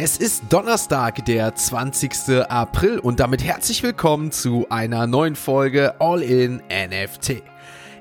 Es ist Donnerstag, der 20. April und damit herzlich willkommen zu einer neuen Folge All in NFT.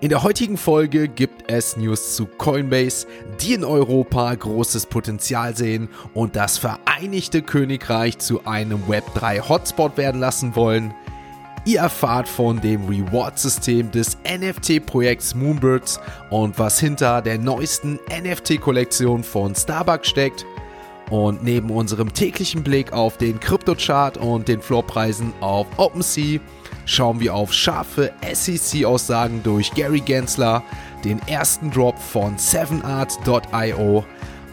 In der heutigen Folge gibt es News zu Coinbase, die in Europa großes Potenzial sehen und das Vereinigte Königreich zu einem Web3 Hotspot werden lassen wollen. Ihr erfahrt von dem Reward-System des NFT-Projekts Moonbirds und was hinter der neuesten NFT-Kollektion von Starbucks steckt. Und neben unserem täglichen Blick auf den Kryptochart und den Floorpreisen auf OpenSea schauen wir auf scharfe SEC-Aussagen durch Gary Gensler, den ersten Drop von 7art.io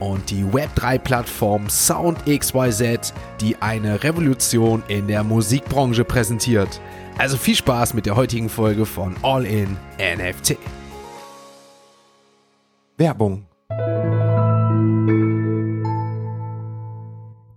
und die Web3-Plattform SoundXYZ, die eine Revolution in der Musikbranche präsentiert. Also viel Spaß mit der heutigen Folge von All in NFT. Werbung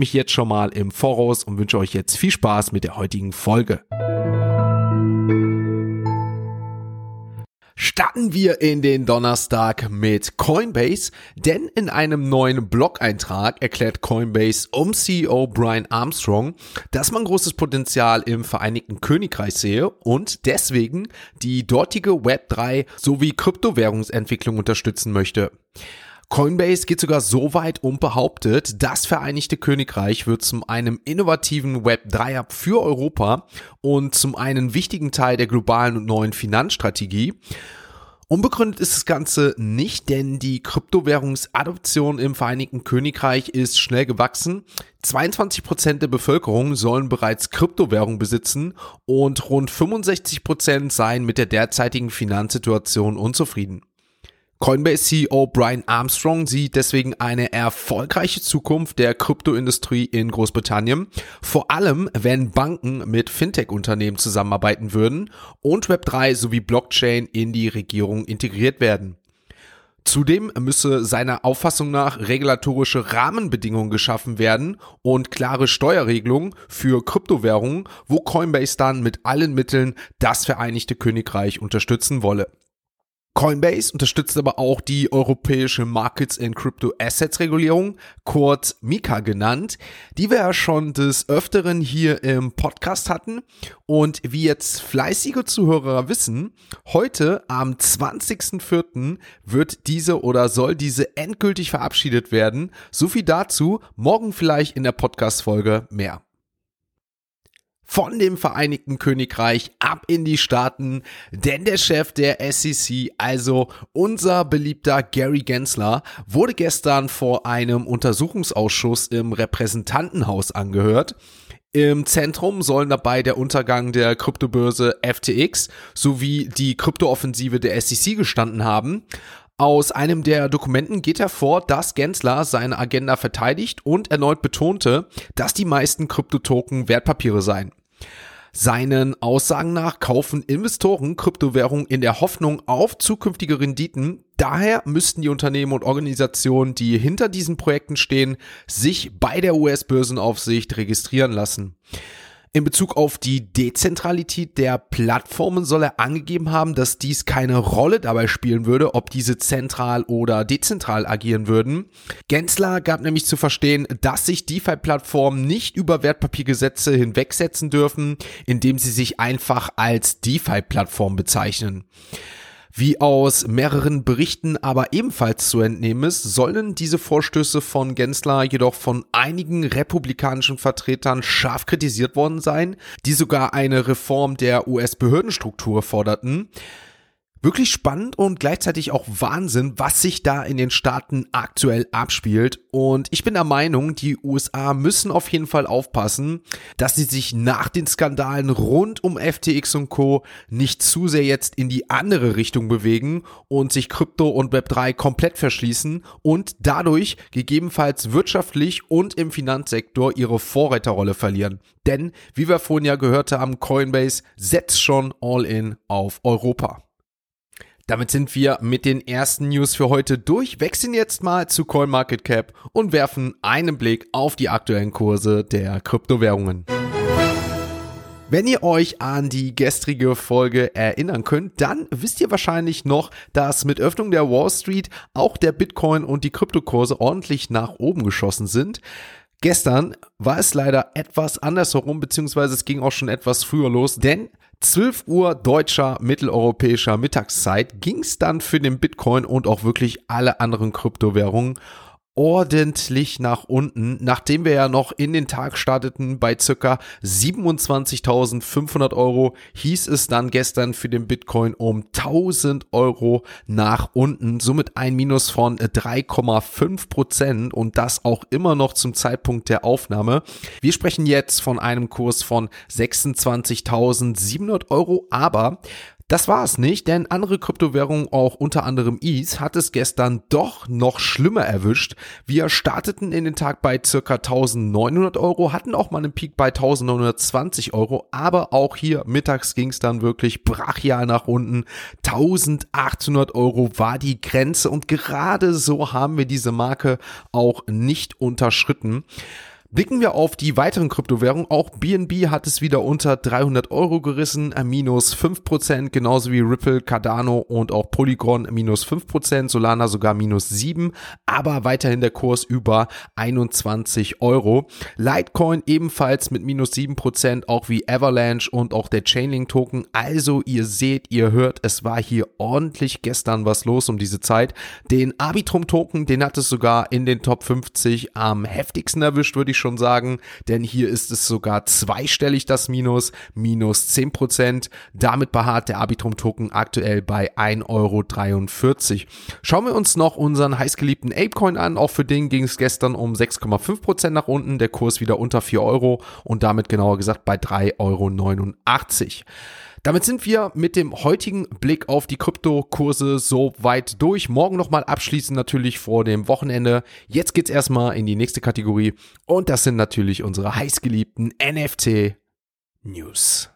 mich jetzt schon mal im Voraus und wünsche euch jetzt viel Spaß mit der heutigen Folge. Starten wir in den Donnerstag mit Coinbase, denn in einem neuen Blog-Eintrag erklärt Coinbase um CEO Brian Armstrong, dass man großes Potenzial im Vereinigten Königreich sehe und deswegen die dortige Web3 sowie Kryptowährungsentwicklung unterstützen möchte. Coinbase geht sogar so weit und behauptet, das Vereinigte Königreich wird zum einem innovativen Web3-Hub für Europa und zum einen wichtigen Teil der globalen und neuen Finanzstrategie. Unbegründet ist das Ganze nicht, denn die Kryptowährungsadoption im Vereinigten Königreich ist schnell gewachsen. 22 Prozent der Bevölkerung sollen bereits Kryptowährung besitzen und rund 65 Prozent seien mit der derzeitigen Finanzsituation unzufrieden. Coinbase CEO Brian Armstrong sieht deswegen eine erfolgreiche Zukunft der Kryptoindustrie in Großbritannien, vor allem wenn Banken mit Fintech-Unternehmen zusammenarbeiten würden und Web3 sowie Blockchain in die Regierung integriert werden. Zudem müsse seiner Auffassung nach regulatorische Rahmenbedingungen geschaffen werden und klare Steuerregelungen für Kryptowährungen, wo Coinbase dann mit allen Mitteln das Vereinigte Königreich unterstützen wolle. Coinbase unterstützt aber auch die europäische Markets in Crypto Assets Regulierung, kurz MiCA genannt, die wir ja schon des Öfteren hier im Podcast hatten. Und wie jetzt fleißige Zuhörer wissen, heute am 20.04. wird diese oder soll diese endgültig verabschiedet werden. So viel dazu, morgen vielleicht in der Podcast-Folge mehr von dem Vereinigten Königreich ab in die Staaten, denn der Chef der SEC, also unser beliebter Gary Gensler, wurde gestern vor einem Untersuchungsausschuss im Repräsentantenhaus angehört. Im Zentrum sollen dabei der Untergang der Kryptobörse FTX sowie die Kryptooffensive der SEC gestanden haben. Aus einem der Dokumenten geht hervor, dass Gensler seine Agenda verteidigt und erneut betonte, dass die meisten Kryptotoken Wertpapiere seien. Seinen Aussagen nach kaufen Investoren Kryptowährungen in der Hoffnung auf zukünftige Renditen. Daher müssten die Unternehmen und Organisationen, die hinter diesen Projekten stehen, sich bei der US-Börsenaufsicht registrieren lassen. In Bezug auf die Dezentralität der Plattformen soll er angegeben haben, dass dies keine Rolle dabei spielen würde, ob diese zentral oder dezentral agieren würden. Gensler gab nämlich zu verstehen, dass sich DeFi-Plattformen nicht über Wertpapiergesetze hinwegsetzen dürfen, indem sie sich einfach als DeFi-Plattform bezeichnen. Wie aus mehreren Berichten aber ebenfalls zu entnehmen ist, sollen diese Vorstöße von Gensler jedoch von einigen republikanischen Vertretern scharf kritisiert worden sein, die sogar eine Reform der US-Behördenstruktur forderten. Wirklich spannend und gleichzeitig auch Wahnsinn, was sich da in den Staaten aktuell abspielt. Und ich bin der Meinung, die USA müssen auf jeden Fall aufpassen, dass sie sich nach den Skandalen rund um FTX und Co. nicht zu sehr jetzt in die andere Richtung bewegen und sich Krypto und Web3 komplett verschließen und dadurch gegebenenfalls wirtschaftlich und im Finanzsektor ihre Vorreiterrolle verlieren. Denn, wie wir vorhin ja gehört haben, Coinbase setzt schon all in auf Europa. Damit sind wir mit den ersten News für heute durch, wechseln jetzt mal zu CoinMarketCap und werfen einen Blick auf die aktuellen Kurse der Kryptowährungen. Wenn ihr euch an die gestrige Folge erinnern könnt, dann wisst ihr wahrscheinlich noch, dass mit Öffnung der Wall Street auch der Bitcoin und die Kryptokurse ordentlich nach oben geschossen sind. Gestern war es leider etwas andersherum, beziehungsweise es ging auch schon etwas früher los, denn 12 Uhr deutscher mitteleuropäischer Mittagszeit ging es dann für den Bitcoin und auch wirklich alle anderen Kryptowährungen ordentlich nach unten, nachdem wir ja noch in den Tag starteten bei circa 27.500 Euro, hieß es dann gestern für den Bitcoin um 1000 Euro nach unten, somit ein Minus von 3,5 Prozent und das auch immer noch zum Zeitpunkt der Aufnahme. Wir sprechen jetzt von einem Kurs von 26.700 Euro, aber das war es nicht, denn andere Kryptowährungen, auch unter anderem ETH, hat es gestern doch noch schlimmer erwischt. Wir starteten in den Tag bei circa 1900 Euro, hatten auch mal einen Peak bei 1920 Euro, aber auch hier mittags ging es dann wirklich brachial nach unten. 1800 Euro war die Grenze und gerade so haben wir diese Marke auch nicht unterschritten. Blicken wir auf die weiteren Kryptowährungen. Auch BNB hat es wieder unter 300 Euro gerissen, minus 5%, genauso wie Ripple, Cardano und auch Polygon minus 5%, Solana sogar minus 7, aber weiterhin der Kurs über 21 Euro. Litecoin ebenfalls mit minus 7%, auch wie Avalanche und auch der Chainlink Token. Also ihr seht, ihr hört, es war hier ordentlich gestern was los um diese Zeit. Den Arbitrum Token, den hat es sogar in den Top 50 am heftigsten erwischt, würde ich schon sagen, denn hier ist es sogar zweistellig das Minus, minus 10%. Damit beharrt der Arbitrum-Token aktuell bei 1,43 Euro. Schauen wir uns noch unseren heißgeliebten Apecoin an. Auch für den ging es gestern um 6,5% nach unten. Der Kurs wieder unter 4 Euro und damit genauer gesagt bei 3,89 Euro. Damit sind wir mit dem heutigen Blick auf die Kryptokurse so weit durch. Morgen nochmal abschließen natürlich vor dem Wochenende. Jetzt geht's erstmal in die nächste Kategorie und das sind natürlich unsere heißgeliebten NFT News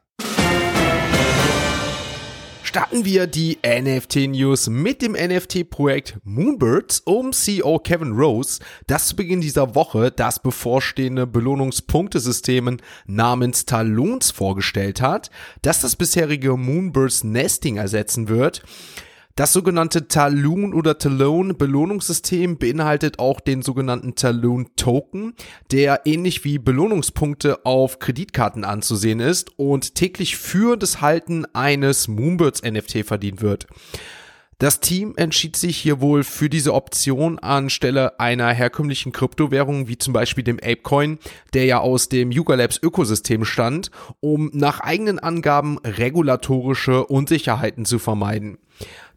starten wir die NFT-News mit dem NFT-Projekt Moonbirds um CEO Kevin Rose, das zu Beginn dieser Woche das bevorstehende Belohnungspunktesystem namens Talons vorgestellt hat, das das bisherige Moonbirds Nesting ersetzen wird. Das sogenannte Talon oder Talon Belohnungssystem beinhaltet auch den sogenannten Talon Token, der ähnlich wie Belohnungspunkte auf Kreditkarten anzusehen ist und täglich für das Halten eines Moonbirds NFT verdient wird. Das Team entschied sich hier wohl für diese Option anstelle einer herkömmlichen Kryptowährung wie zum Beispiel dem Apecoin, der ja aus dem Yuga Labs Ökosystem stand, um nach eigenen Angaben regulatorische Unsicherheiten zu vermeiden.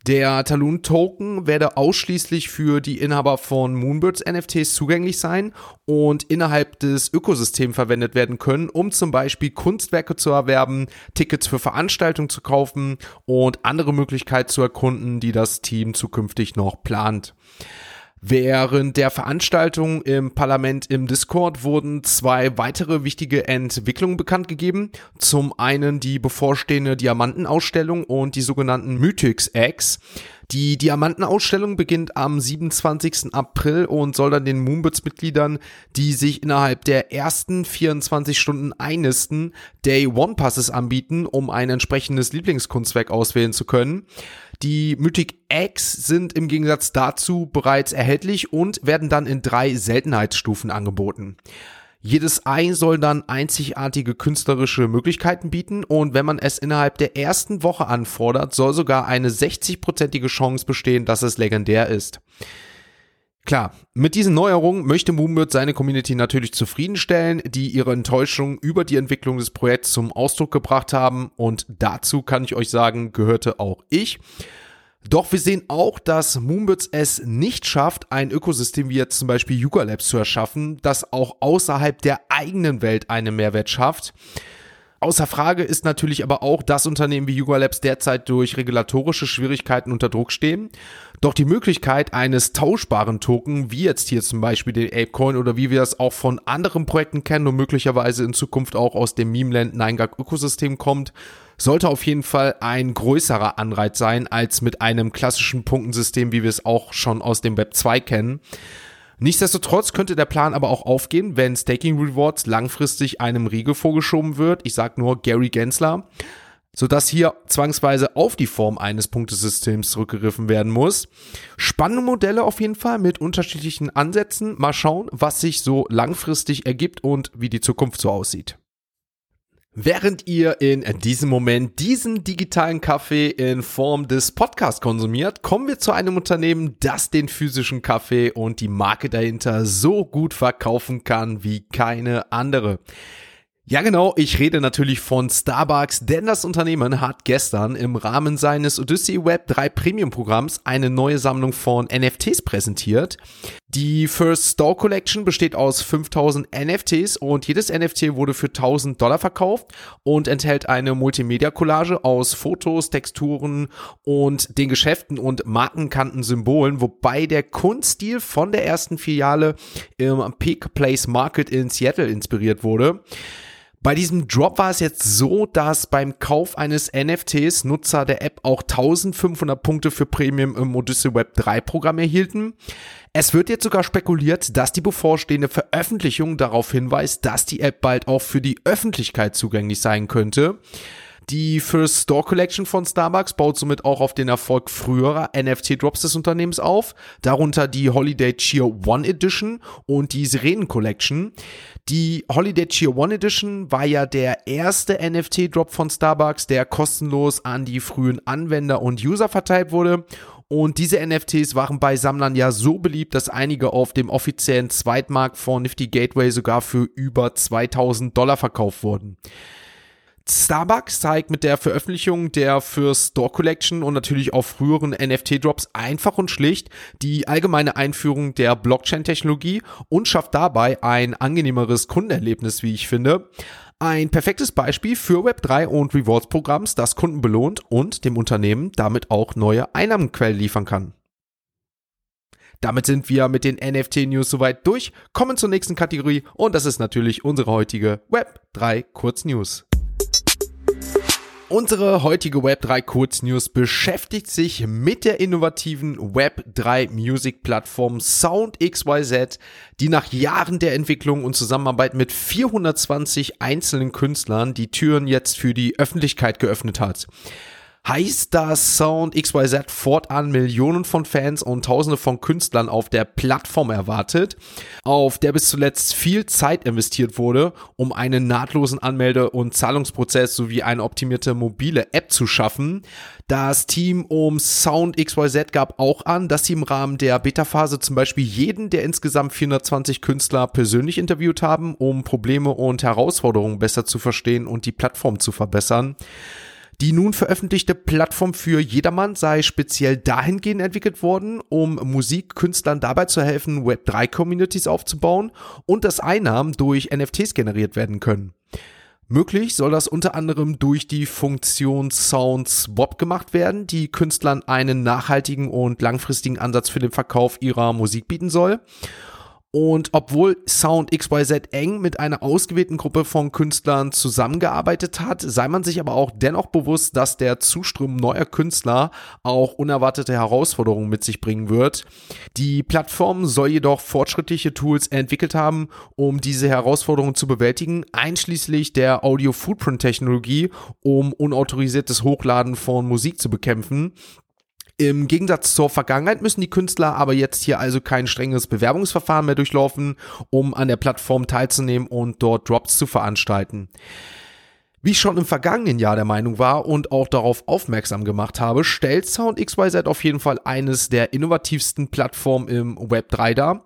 Der Talon Token werde ausschließlich für die Inhaber von Moonbirds NFTs zugänglich sein und innerhalb des Ökosystems verwendet werden können, um zum Beispiel Kunstwerke zu erwerben, Tickets für Veranstaltungen zu kaufen und andere Möglichkeiten zu erkunden, die das Team zukünftig noch plant. Während der Veranstaltung im Parlament im Discord wurden zwei weitere wichtige Entwicklungen bekannt gegeben. Zum einen die bevorstehende Diamantenausstellung und die sogenannten Mythics Eggs. Die Diamantenausstellung beginnt am 27. April und soll dann den Moonbirds-Mitgliedern, die sich innerhalb der ersten 24 Stunden einnisten, Day One Passes anbieten, um ein entsprechendes Lieblingskunstwerk auswählen zu können. Die Mythic Eggs sind im Gegensatz dazu bereits erhältlich und werden dann in drei Seltenheitsstufen angeboten. Jedes Ei soll dann einzigartige künstlerische Möglichkeiten bieten und wenn man es innerhalb der ersten Woche anfordert, soll sogar eine 60-prozentige Chance bestehen, dass es legendär ist. Klar, mit diesen Neuerungen möchte Moonbird seine Community natürlich zufriedenstellen, die ihre Enttäuschung über die Entwicklung des Projekts zum Ausdruck gebracht haben und dazu kann ich euch sagen, gehörte auch ich. Doch wir sehen auch, dass Moonbirds es nicht schafft, ein Ökosystem wie jetzt zum Beispiel Yuga Labs zu erschaffen, das auch außerhalb der eigenen Welt einen Mehrwert schafft. Außer Frage ist natürlich aber auch, dass Unternehmen wie Yuga Labs derzeit durch regulatorische Schwierigkeiten unter Druck stehen. Doch die Möglichkeit eines tauschbaren Token, wie jetzt hier zum Beispiel den Apecoin oder wie wir das auch von anderen Projekten kennen und möglicherweise in Zukunft auch aus dem Memeland 9gag Ökosystem kommt, sollte auf jeden Fall ein größerer Anreiz sein als mit einem klassischen Punktensystem, wie wir es auch schon aus dem Web 2 kennen. Nichtsdestotrotz könnte der Plan aber auch aufgehen, wenn Staking Rewards langfristig einem Riegel vorgeschoben wird. Ich sag nur Gary Gensler sodass hier zwangsweise auf die Form eines Punktesystems zurückgegriffen werden muss. Spannende Modelle auf jeden Fall mit unterschiedlichen Ansätzen. Mal schauen, was sich so langfristig ergibt und wie die Zukunft so aussieht. Während ihr in diesem Moment diesen digitalen Kaffee in Form des Podcasts konsumiert, kommen wir zu einem Unternehmen, das den physischen Kaffee und die Marke dahinter so gut verkaufen kann wie keine andere. Ja genau, ich rede natürlich von Starbucks, denn das Unternehmen hat gestern im Rahmen seines Odyssey Web 3 Premium Programms eine neue Sammlung von NFTs präsentiert. Die First Store Collection besteht aus 5000 NFTs und jedes NFT wurde für 1000 Dollar verkauft und enthält eine Multimedia-Collage aus Fotos, Texturen und den Geschäften und markenkannten Symbolen, wobei der Kunststil von der ersten Filiale im Peak Place Market in Seattle inspiriert wurde. Bei diesem Drop war es jetzt so, dass beim Kauf eines NFTs Nutzer der App auch 1500 Punkte für Premium im Odyssey Web 3 Programm erhielten. Es wird jetzt sogar spekuliert, dass die bevorstehende Veröffentlichung darauf hinweist, dass die App bald auch für die Öffentlichkeit zugänglich sein könnte. Die First Store Collection von Starbucks baut somit auch auf den Erfolg früherer NFT-Drops des Unternehmens auf, darunter die Holiday Cheer One Edition und die Sirenen Collection. Die Holiday Cheer One Edition war ja der erste NFT-Drop von Starbucks, der kostenlos an die frühen Anwender und User verteilt wurde. Und diese NFTs waren bei Sammlern ja so beliebt, dass einige auf dem offiziellen Zweitmarkt von Nifty Gateway sogar für über 2000 Dollar verkauft wurden. Starbucks zeigt mit der Veröffentlichung der für Store Collection und natürlich auch früheren NFT-Drops einfach und schlicht die allgemeine Einführung der Blockchain-Technologie und schafft dabei ein angenehmeres Kundenerlebnis, wie ich finde. Ein perfektes Beispiel für Web3 und Rewards-Programms, das Kunden belohnt und dem Unternehmen damit auch neue Einnahmenquellen liefern kann. Damit sind wir mit den NFT-News soweit durch, kommen zur nächsten Kategorie und das ist natürlich unsere heutige Web3 Kurznews. Unsere heutige Web3 Kurznews beschäftigt sich mit der innovativen Web3 Music Plattform SoundXYZ, die nach Jahren der Entwicklung und Zusammenarbeit mit 420 einzelnen Künstlern die Türen jetzt für die Öffentlichkeit geöffnet hat heißt das Sound XYZ fortan Millionen von Fans und Tausende von Künstlern auf der Plattform erwartet, auf der bis zuletzt viel Zeit investiert wurde, um einen nahtlosen Anmelde- und Zahlungsprozess sowie eine optimierte mobile App zu schaffen. Das Team um Sound XYZ gab auch an, dass sie im Rahmen der Beta-Phase zum Beispiel jeden der insgesamt 420 Künstler persönlich interviewt haben, um Probleme und Herausforderungen besser zu verstehen und die Plattform zu verbessern. Die nun veröffentlichte Plattform für jedermann sei speziell dahingehend entwickelt worden, um Musikkünstlern dabei zu helfen, Web3-Communities aufzubauen und dass Einnahmen durch NFTs generiert werden können. Möglich soll das unter anderem durch die Funktion Sound Swap gemacht werden, die Künstlern einen nachhaltigen und langfristigen Ansatz für den Verkauf ihrer Musik bieten soll. Und obwohl Sound XYZ eng mit einer ausgewählten Gruppe von Künstlern zusammengearbeitet hat, sei man sich aber auch dennoch bewusst, dass der Zustrom neuer Künstler auch unerwartete Herausforderungen mit sich bringen wird. Die Plattform soll jedoch fortschrittliche Tools entwickelt haben, um diese Herausforderungen zu bewältigen, einschließlich der Audio Footprint Technologie, um unautorisiertes Hochladen von Musik zu bekämpfen. Im Gegensatz zur Vergangenheit müssen die Künstler aber jetzt hier also kein strenges Bewerbungsverfahren mehr durchlaufen, um an der Plattform teilzunehmen und dort Drops zu veranstalten. Wie ich schon im vergangenen Jahr der Meinung war und auch darauf aufmerksam gemacht habe, stellt Sound XYZ auf jeden Fall eines der innovativsten Plattformen im Web 3 dar.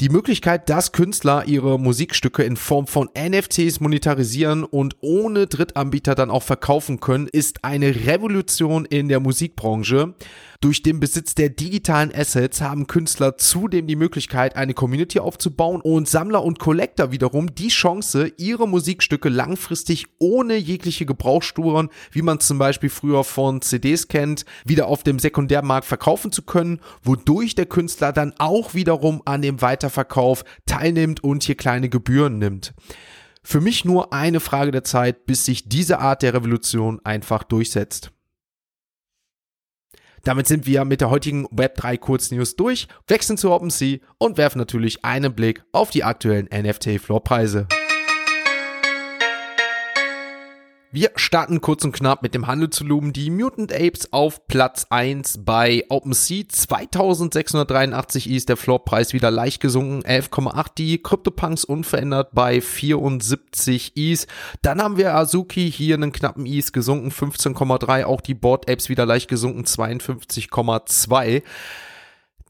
Die Möglichkeit, dass Künstler ihre Musikstücke in Form von NFTs monetarisieren und ohne Drittanbieter dann auch verkaufen können, ist eine Revolution in der Musikbranche. Durch den Besitz der digitalen Assets haben Künstler zudem die Möglichkeit, eine Community aufzubauen und Sammler und Collector wiederum die Chance, ihre Musikstücke langfristig ohne jegliche Gebrauchsspuren, wie man zum Beispiel früher von CDs kennt, wieder auf dem Sekundärmarkt verkaufen zu können, wodurch der Künstler dann auch wiederum an dem Weiterverkauf teilnimmt und hier kleine Gebühren nimmt. Für mich nur eine Frage der Zeit, bis sich diese Art der Revolution einfach durchsetzt. Damit sind wir mit der heutigen Web3 Kurznews durch, wechseln zu OpenSea und werfen natürlich einen Blick auf die aktuellen NFT-Floorpreise. Wir starten kurz und knapp mit dem Handelsvolumen. Die Mutant Apes auf Platz 1 bei OpenSea. 2683 ist der Floorpreis wieder leicht gesunken. 11,8. Die CryptoPunks unverändert bei 74 Is. Dann haben wir Azuki hier einen knappen Is gesunken. 15,3. Auch die Board Apes wieder leicht gesunken. 52,2.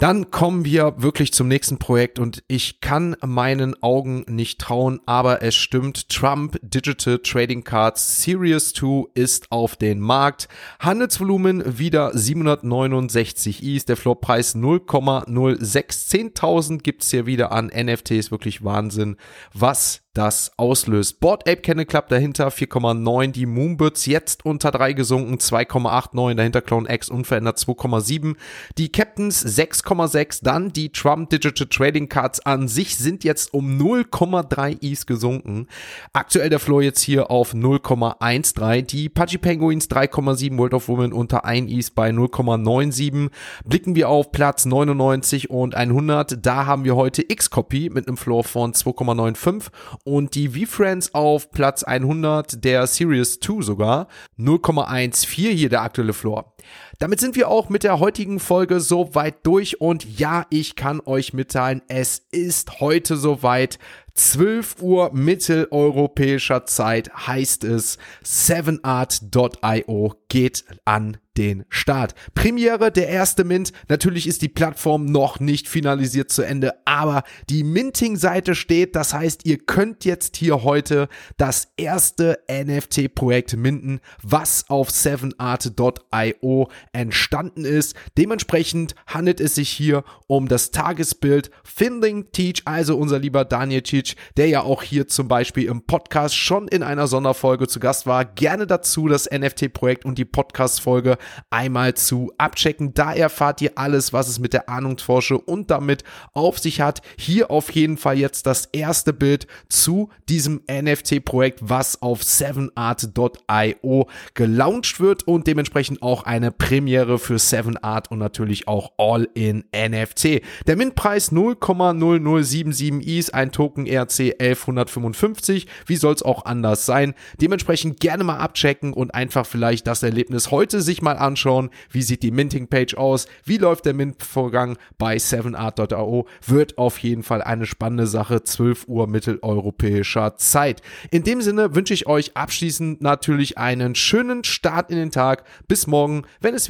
Dann kommen wir wirklich zum nächsten Projekt und ich kann meinen Augen nicht trauen, aber es stimmt. Trump Digital Trading Cards Series 2 ist auf den Markt. Handelsvolumen wieder 769 Is, der Floorpreis 0,06. 10.000 gibt's hier wieder an NFTs, wirklich Wahnsinn, was das auslöst. Board Ape Kennel Club dahinter 4,9, die Moonbirds jetzt unter 3 gesunken 2,89, dahinter Clone X unverändert 2,7, die Captains 6,6, dann die Trump Digital Trading Cards an sich sind jetzt um 0,3 Is gesunken. Aktuell der Floor jetzt hier auf 0,13, die Pudgy Penguins 3,7, World of Women unter 1 Is bei 0,97. Blicken wir auf Platz 99 und 100, da haben wir heute X-Copy mit einem Floor von 2,95 und die V-Friends auf Platz 100 der Series 2 sogar. 0,14 hier der aktuelle Floor. Damit sind wir auch mit der heutigen Folge so weit durch und ja, ich kann euch mitteilen, es ist heute soweit. 12 Uhr mitteleuropäischer Zeit heißt es 7art.io geht an den Start. Premiere der erste Mint. Natürlich ist die Plattform noch nicht finalisiert zu Ende, aber die Minting-Seite steht. Das heißt, ihr könnt jetzt hier heute das erste NFT-Projekt minten, was auf 7art.io entstanden ist. Dementsprechend handelt es sich hier um das Tagesbild Finding Teach, also unser lieber Daniel Teach, der ja auch hier zum Beispiel im Podcast schon in einer Sonderfolge zu Gast war. Gerne dazu das NFT-Projekt und die Podcast-Folge einmal zu abchecken. Da erfahrt ihr alles, was es mit der Ahnungsforsche und damit auf sich hat. Hier auf jeden Fall jetzt das erste Bild zu diesem NFT-Projekt, was auf 7art.io gelauncht wird und dementsprechend auch eine Premiere für 7art und natürlich auch All in NFT. Der Mintpreis 0,0077 Is, ein Token RC 1155. Wie soll es auch anders sein? Dementsprechend gerne mal abchecken und einfach vielleicht das Erlebnis heute sich mal anschauen, wie sieht die Minting-Page aus, wie läuft der Mint-Vorgang bei 7art.io, wird auf jeden Fall eine spannende Sache, 12 Uhr mitteleuropäischer Zeit. In dem Sinne wünsche ich euch abschließend natürlich einen schönen Start in den Tag. Bis morgen, wenn es